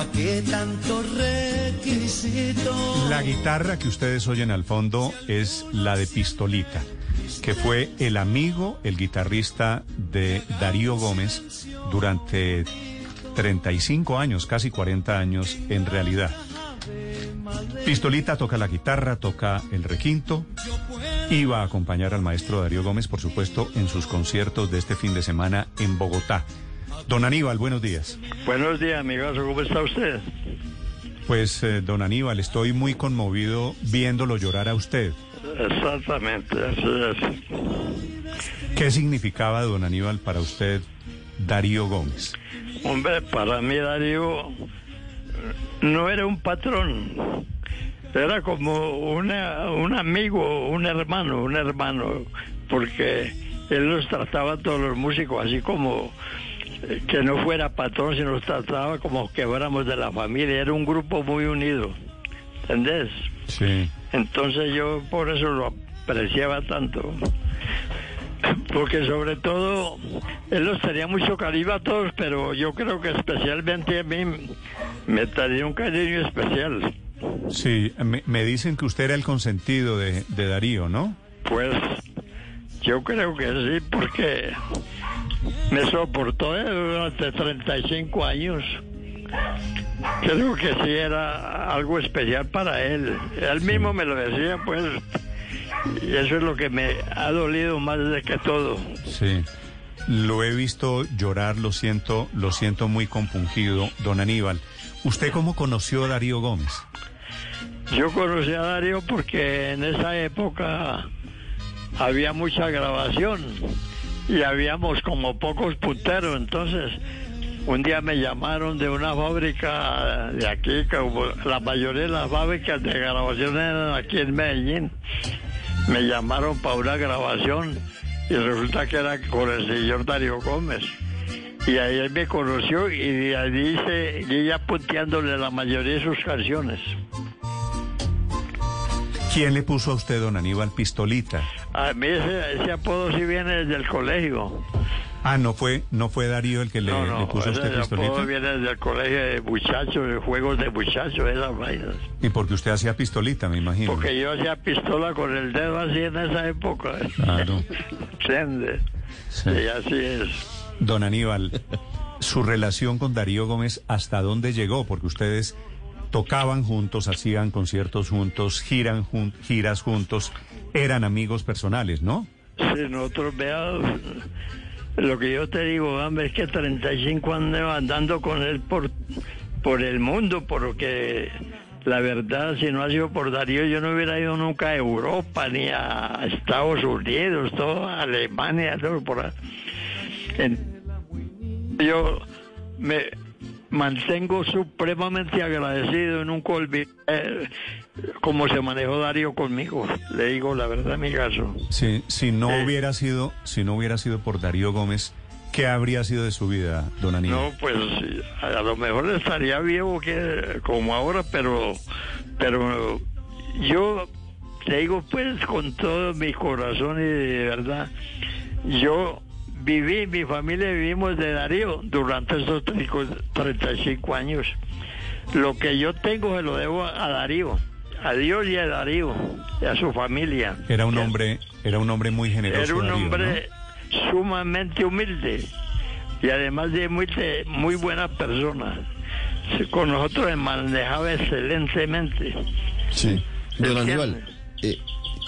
¿Pa qué? La guitarra que ustedes oyen al fondo es la de Pistolita, que fue el amigo, el guitarrista de Darío Gómez durante 35 años, casi 40 años en realidad. Pistolita toca la guitarra, toca el requinto, iba a acompañar al maestro Darío Gómez, por supuesto, en sus conciertos de este fin de semana en Bogotá. Don Aníbal, buenos días. Buenos días, amigazo, ¿cómo está usted? Pues, eh, don Aníbal, estoy muy conmovido viéndolo llorar a usted. Exactamente, así es. ¿Qué significaba, don Aníbal, para usted Darío Gómez? Hombre, para mí Darío no era un patrón, era como una, un amigo, un hermano, un hermano, porque él los trataba a todos los músicos así como eh, que no fuera patrón, sino los trataba como que fuéramos de la familia, era un grupo muy unido, ¿entendés? Sí. Entonces yo por eso lo apreciaba tanto. Porque sobre todo, él los tenía mucho cariño a todos, pero yo creo que especialmente a mí me tenía un cariño especial. Sí, me, me dicen que usted era el consentido de, de Darío, ¿no? Pues yo creo que sí, porque me soportó eh, durante 35 años. Creo que sí era algo especial para él. Él mismo me lo decía, pues. Y eso es lo que me ha dolido más de que todo. Sí. Lo he visto llorar, lo siento, lo siento muy compungido, don Aníbal. ¿Usted cómo conoció a Darío Gómez? Yo conocí a Darío porque en esa época había mucha grabación y habíamos como pocos punteros. Entonces, un día me llamaron de una fábrica de aquí, como la mayoría de las fábricas de grabación eran aquí en Medellín. Me llamaron para una grabación y resulta que era con el señor Darío Gómez. Y ahí él me conoció y de ahí seguí ya punteándole la mayoría de sus canciones. ¿Quién le puso a usted, don Aníbal, pistolita? A mí ese, ese apodo sí viene desde el colegio. Ah, no fue, no fue Darío el que le, no, le no, puso a ese usted apodo pistolita. viene desde el colegio de muchachos, de juegos de muchachos, esas vainas. Y porque usted hacía pistolita, me imagino. Porque yo hacía pistola con el dedo así en esa época. Claro. Sende. Sí. Y así es. Don Aníbal, su relación con Darío Gómez, ¿hasta dónde llegó? Porque ustedes tocaban juntos, hacían conciertos juntos, giran jun- giras juntos, eran amigos personales, ¿no? Sí, nosotros veamos. Lo que yo te digo, hombre, es que 35 años andando con él por, por el mundo, porque la verdad, si no ha sido por Darío, yo no hubiera ido nunca a Europa, ni a Estados Unidos, todo, a Alemania, todo por ahí. Yo me mantengo supremamente agradecido, nunca olvidé eh, cómo se manejó Darío conmigo, le digo la verdad, mi caso. Sí, si no Eh. hubiera sido, si no hubiera sido por Darío Gómez, ¿qué habría sido de su vida, don Aníbal? No, pues a lo mejor estaría vivo que como ahora, pero pero yo te digo pues con todo mi corazón y de verdad, yo viví, mi familia vivimos de Darío durante esos 35 años. Lo que yo tengo se lo debo a Darío, a Dios y a Darío, y a su familia. Era un hombre, era un hombre muy generoso. Era un Darío, hombre sumamente humilde y además de muy, de muy buena persona. Con nosotros se manejaba excelentemente. Sí. Don. Aníbal, eh,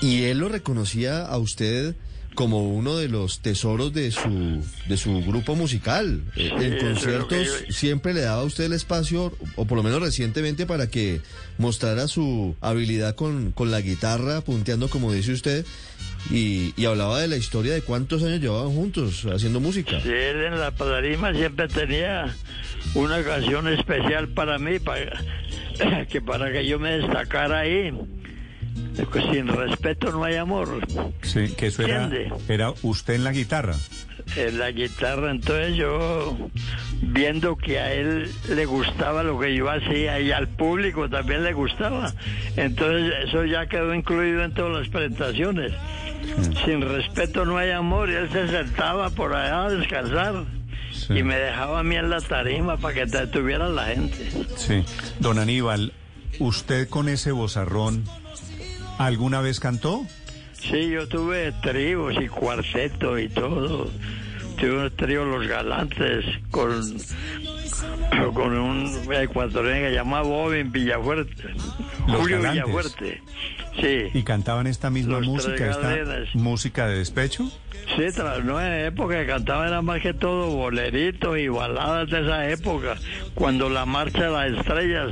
y él lo reconocía a usted como uno de los tesoros de su de su grupo musical. Sí, en conciertos yo- siempre le daba a usted el espacio, o por lo menos recientemente, para que mostrara su habilidad con, con la guitarra, punteando como dice usted, y, y hablaba de la historia de cuántos años llevaban juntos haciendo música. Sí, él en la padarima siempre tenía una canción especial para mí, para, que para que yo me destacara ahí. Pues, sin respeto no hay amor. Sí, que eso era, era usted en la guitarra. En la guitarra, entonces yo viendo que a él le gustaba lo que yo hacía y al público también le gustaba, entonces eso ya quedó incluido en todas las presentaciones. Sin respeto no hay amor y él se sentaba por allá a descansar Sí. y me dejaba a mí en la tarima para que te tuviera la gente. Sí. Don Aníbal, ¿usted con ese bozarrón alguna vez cantó? Sí, yo tuve tríos y cuarteto y todo. Tuve un trío Los Galantes con, con un ecuatoriano que se llama Bobby Villafuerte. Los Julio Galantes. Villafuerte. Sí. ¿Y cantaban esta misma Los música, esta música de despecho? Sí, tras en época que cantaba era más que todo boleritos y baladas de esa época, cuando la marcha de las estrellas,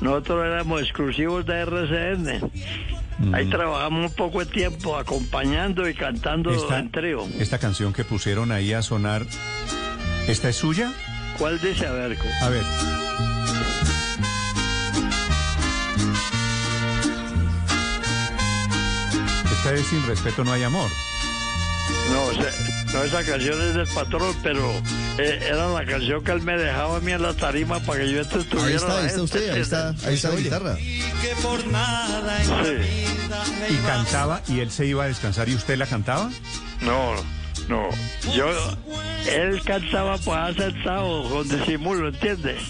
nosotros éramos exclusivos de RCN. Ahí trabajamos un poco de tiempo acompañando y cantando Esta, en trío. esta canción que pusieron ahí a sonar, ¿esta es suya? ¿Cuál dice a ver? A ver. Esta es Sin Respeto No Hay Amor. No, o sea, no, esa canción es del patrón, pero eh, era la canción que él me dejaba a mí en la tarima para que yo estuviera. Ahí está, ahí está usted, ahí está, ahí está la Y guitarra. Sí. Y cantaba, y él se iba a descansar y usted la cantaba. No, no. Yo, él cantaba pues sentado con disimulo, ¿entiendes?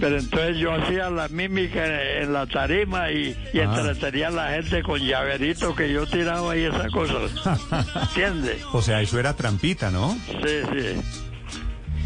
Pero entonces yo hacía la mímica en, en la tarima y, y Ah. entretenía a la gente con llaverito que yo tiraba y esas cosas. ¿Entiendes? O sea, eso era trampita, ¿no? Sí, sí.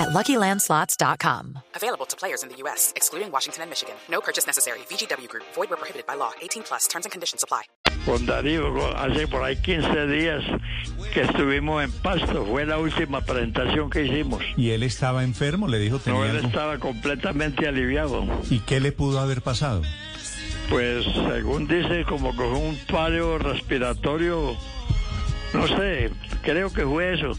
at LuckyLandSlots.com. Available to players in the U.S., excluding Washington and Michigan. No purchase necessary. VGW Group, void where prohibited by law. 18 plus terms and conditions apply. Con Darío, hace por ahí 15 días que estuvimos en Pasto. Fue la última presentación que hicimos. ¿Y él estaba enfermo? ¿Le dijo No, tenía él algo? estaba completamente aliviado. ¿Y qué le pudo haber pasado? Pues según dice, como que fue un paro respiratorio, no sé, creo que fue eso.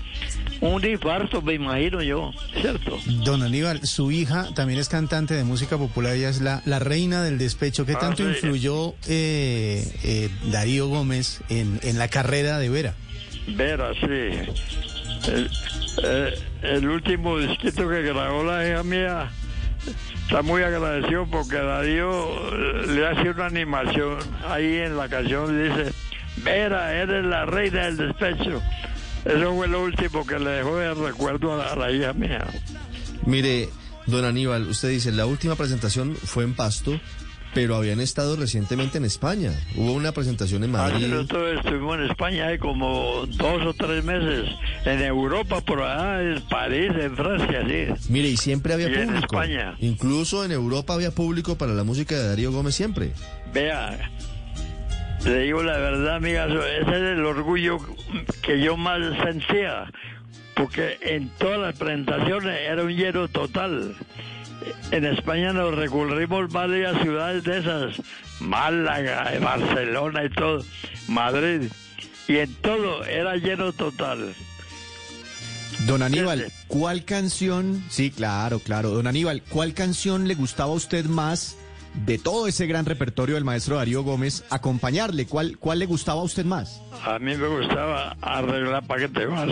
Un infarto, me imagino yo, ¿cierto? Don Aníbal, su hija también es cantante de música popular, ella es la, la reina del despecho. ¿Qué Ah, tanto sí. influyó eh, eh, Darío Gómez en, en la carrera de Vera? Vera, sí. El, eh, el último disquito que grabó la hija mía está muy agradecido porque Darío eh, le hace una animación ahí en la canción dice Vera, eres la reina del despecho. Eso fue lo último que le dejó de recuerdo a la, a la hija mía. Mire, don Aníbal, usted dice, la última presentación fue en Pasto, pero habían estado recientemente en España. Hubo una presentación en Ah, Madrid. Nosotros estuvimos en España hay como dos o tres meses. En Europa, por allá, en París, en Francia, sí. Mire, y siempre había Y en público. España. Incluso en Europa había público para la música de Darío Gómez siempre. Vea, le digo la verdad, amiga, ese es el orgullo que yo más sentía, porque en todas las presentaciones era un lleno total. En España nos recurrimos varias ciudades de esas, Málaga, Barcelona y todo, Madrid, y en todo era lleno total. Don Aníbal, Ese. ¿cuál canción? Sí, claro, claro. Don Aníbal, ¿cuál canción le gustaba a usted más de todo ese gran repertorio del maestro Darío Gómez acompañarle? ¿Cuál, cuál le gustaba a usted más? A mí me gustaba arreglar para que te vas.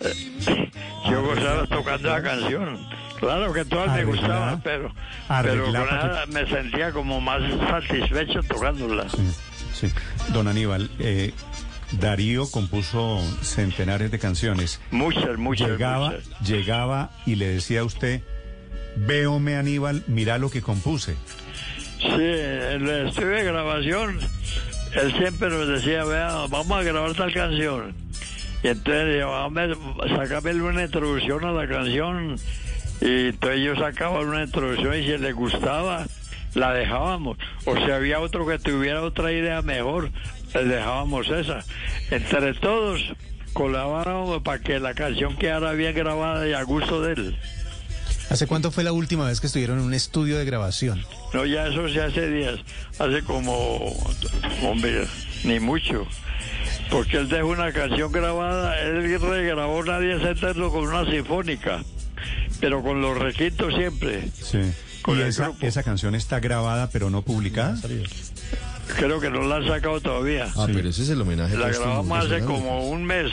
Eh, Yo gozaba tocando la canción. Claro que todas me gustaban, pero, pero con esa me sentía como más satisfecho tocándola. Sí, sí. Don Aníbal, eh, Darío compuso centenares de canciones. Muchas, muchas, Llegaba, muchas. llegaba y le decía a usted, véome Aníbal, mira lo que compuse. Sí, en el estudio de grabación, él siempre nos decía, vea, vamos a grabar tal canción. Y entonces, yo, "Hombre, sácame una introducción a la canción Y entonces yo sacaba una introducción y si le gustaba, la dejábamos. O si había otro que tuviera otra idea mejor, le dejábamos esa. Entre todos colaborábamos para que la canción quedara bien grabada y a gusto de él. ¿Hace cuánto fue la última vez que estuvieron en un estudio de grabación? No, ya eso se hace días, hace como, hombre, ni mucho. Porque él dejó una canción grabada, él regrabó Nadie se eterno con una sinfónica, pero con los requintos siempre. Sí. Con ¿Y esa, esa canción está grabada pero no publicada? Creo que no la han sacado todavía. Ah, pero ese es el homenaje. La póstumo grabamos hace como un mes.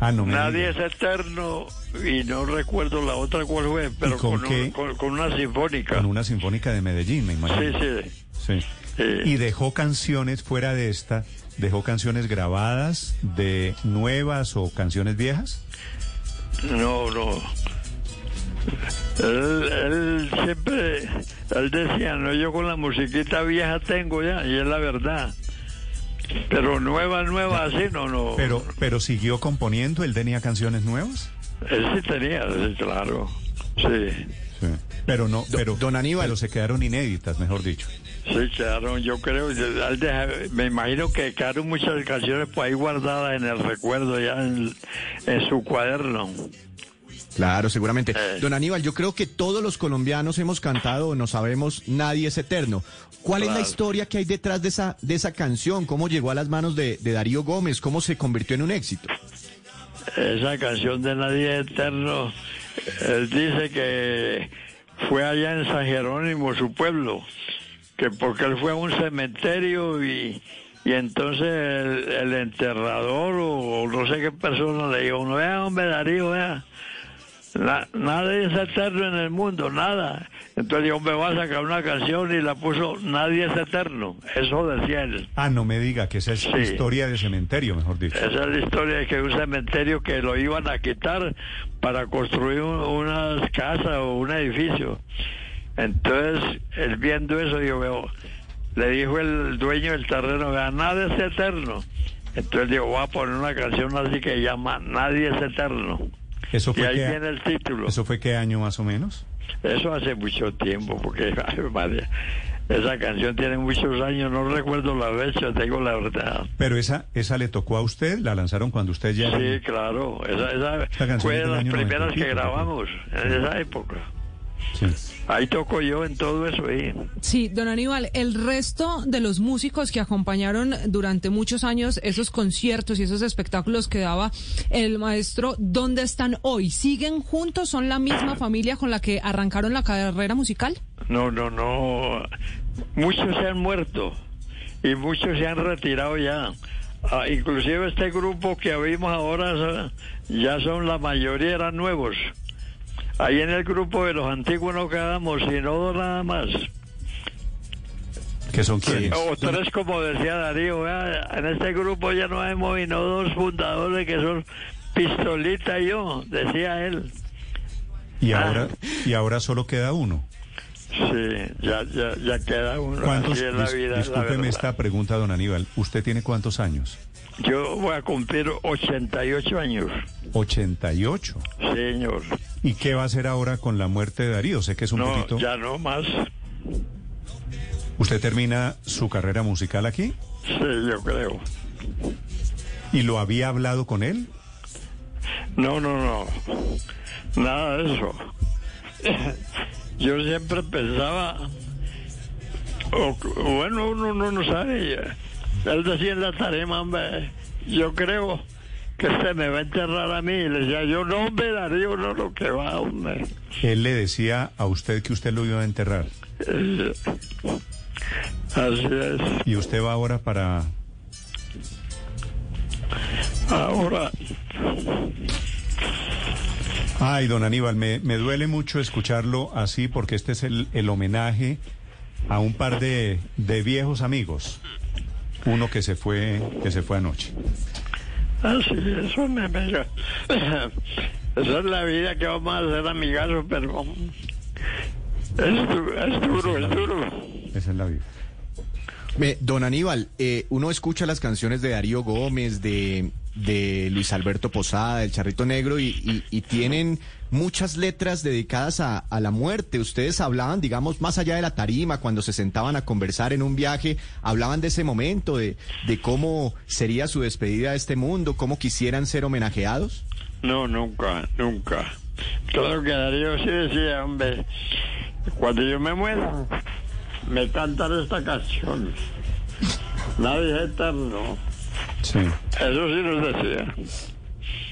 Ah, no me Nadie es eterno y no recuerdo la otra cuál fue, pero con con, un- con- con una sinfónica. Con una sinfónica de Medellín, me Sí, imagino. sí. Sí. Eh, Y dejó canciones fuera de esta, dejó canciones grabadas de nuevas o canciones viejas. No, no. Él, él siempre, él decía, no, yo con la musiquita vieja tengo ya, y es la verdad. Pero nueva, nueva, así, no, no. Pero, pero siguió componiendo, él tenía canciones nuevas. Él sí tenía, sí, claro. Sí, Sí. Pero no, pero, don Aníbal. pero se quedaron inéditas, mejor dicho. sí, quedaron, yo creo, me imagino que quedaron muchas canciones por ahí guardadas en el recuerdo, ya en, en su cuaderno. Claro, seguramente. Eh. Don Aníbal, yo creo que todos los colombianos hemos cantado o no sabemos Nadie es eterno. ¿Cuál es la historia que hay detrás de esa, de esa canción? ¿Cómo llegó a las manos de, de Darío Gómez? ¿Cómo se convirtió en un éxito? Esa canción de Nadie Eterno, él dice que fue allá en San Jerónimo, su pueblo, que porque él fue a un cementerio y, y entonces el, el enterrador o, no sé qué persona le dijo, no vea hombre Darío, vea, na- nada es eterno en el mundo, nada. Entonces dijo, hombre, va a sacar una canción y la puso Nadie es eterno, eso decía él. Ah, no me diga que esa es Sí. historia de cementerio, mejor dicho. Esa es la historia de que un cementerio que lo iban a quitar para construir un- unas casas o un edificio. Entonces, él viendo eso, yo veo, le dijo el dueño del terreno, vea, nada es eterno. Entonces digo, voy a poner una canción así que llama Nadie es eterno. Eso Y fue ahí que, viene el título. eso fue qué año más o menos. Eso hace mucho tiempo, porque madre, esa canción tiene muchos años, no recuerdo la fecha, tengo la verdad. Pero esa, esa le tocó a usted, la lanzaron cuando usted ya. Sí, claro. Esa, esa fue de las primeras 90 y que grabamos en esa época. Sí. Ahí toco yo en todo eso ahí. Sí, don Aníbal, el resto de los músicos que acompañaron durante muchos años esos conciertos y esos espectáculos que daba el maestro, ¿dónde están hoy? ¿Siguen juntos? ¿Son la misma familia con la que arrancaron la carrera musical? No, no, no. Muchos se han muerto y muchos se han retirado ya. Ah, inclusive este grupo que vimos ahora ya son la mayoría eran nuevos. Ahí en el grupo de los antiguos no quedamos sino dos nada más. ¿Que son quiénes? O tres, como decía Darío, en este grupo ya no hemos sino dos fundadores que son Pistolita y yo, decía él. Y Ah. ahora, y ahora solo queda uno. Sí, ya, ya, ya queda uno. ¿Cuántos? Así es la vida, discúlpeme esta pregunta, don Aníbal. ¿Usted tiene cuántos años? Yo voy a cumplir 88 años, 88. señor. ¿Y qué va a hacer ahora con la muerte de Darío? Sé que es un No, poquito. ya no más. ¿Usted termina su carrera musical aquí? Sí, yo creo. ¿Y lo había hablado con él? No, no, no. Nada de eso. Yo siempre pensaba, o, bueno, uno no, no sabe. Él decía en la tarima, hombre, yo creo que se me va a enterrar a mí. Y le decía, yo no, hombre, Darío, no, lo que va, hombre. Él le decía a usted que usted lo iba a enterrar. Eh, Así es. ¿Y usted va ahora para... Ahora, Ay, don Aníbal, me, me duele mucho escucharlo así porque este es el, el homenaje a un par de, de viejos amigos. Uno que se fue, que se fue anoche. Así es, hombre, amiga. Esa es la vida que vamos a hacer, amigazos, pero es, du- es duro, es duro. Esa es la vida. Me- don Aníbal, eh, uno escucha las canciones de Darío Gómez, de, de Luis Alberto Posada, del Charrito Negro, y, y- y tienen muchas letras dedicadas a, a, la muerte. Ustedes hablaban, digamos, más allá de la tarima, cuando se sentaban a conversar en un viaje, hablaban de ese momento, de, de cómo sería su despedida de este mundo, cómo quisieran ser homenajeados. No, nunca, nunca. Todo que Darío sí decía, hombre, cuando yo me muera, me cantan esta canción. Nadie es eterno. Sí. Eso sí nos decía.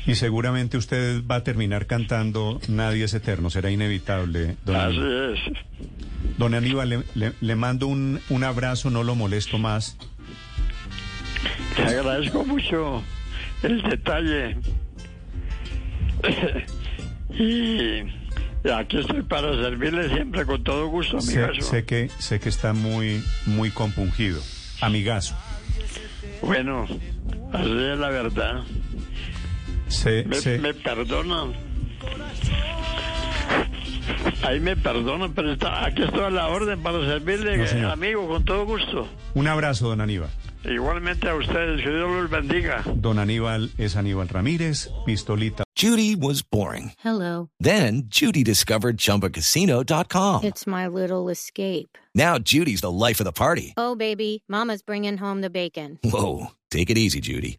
Y seguramente usted va a terminar cantando Nadie es eterno, será inevitable. Don Así Aníbal. es. Don Aníbal, le, le- le mando un, un abrazo, no lo molesto más. Te agradezco mucho el detalle. y aquí estoy para servirle siempre con todo gusto, Sé, amigazo. sé que, sé que está muy, muy compungido. Amigazo. Bueno, así es la verdad. Sé, Me, sé- me perdonan. Ahí me perdonan, pero está, aquí estoy a la orden para servirle, No, amigo, con todo gusto. Un abrazo, don Aníbal. Igualmente a ustedes, que Dios los bendiga. Don Aníbal es Aníbal Ramírez, pistolita. Judy was boring. Hello. Then Judy discovered ChumbaCasino.com. It's my little escape. Now Judy's the life of the party. Oh, baby, Mama's bringing home the bacon. Whoa, take it easy, Judy.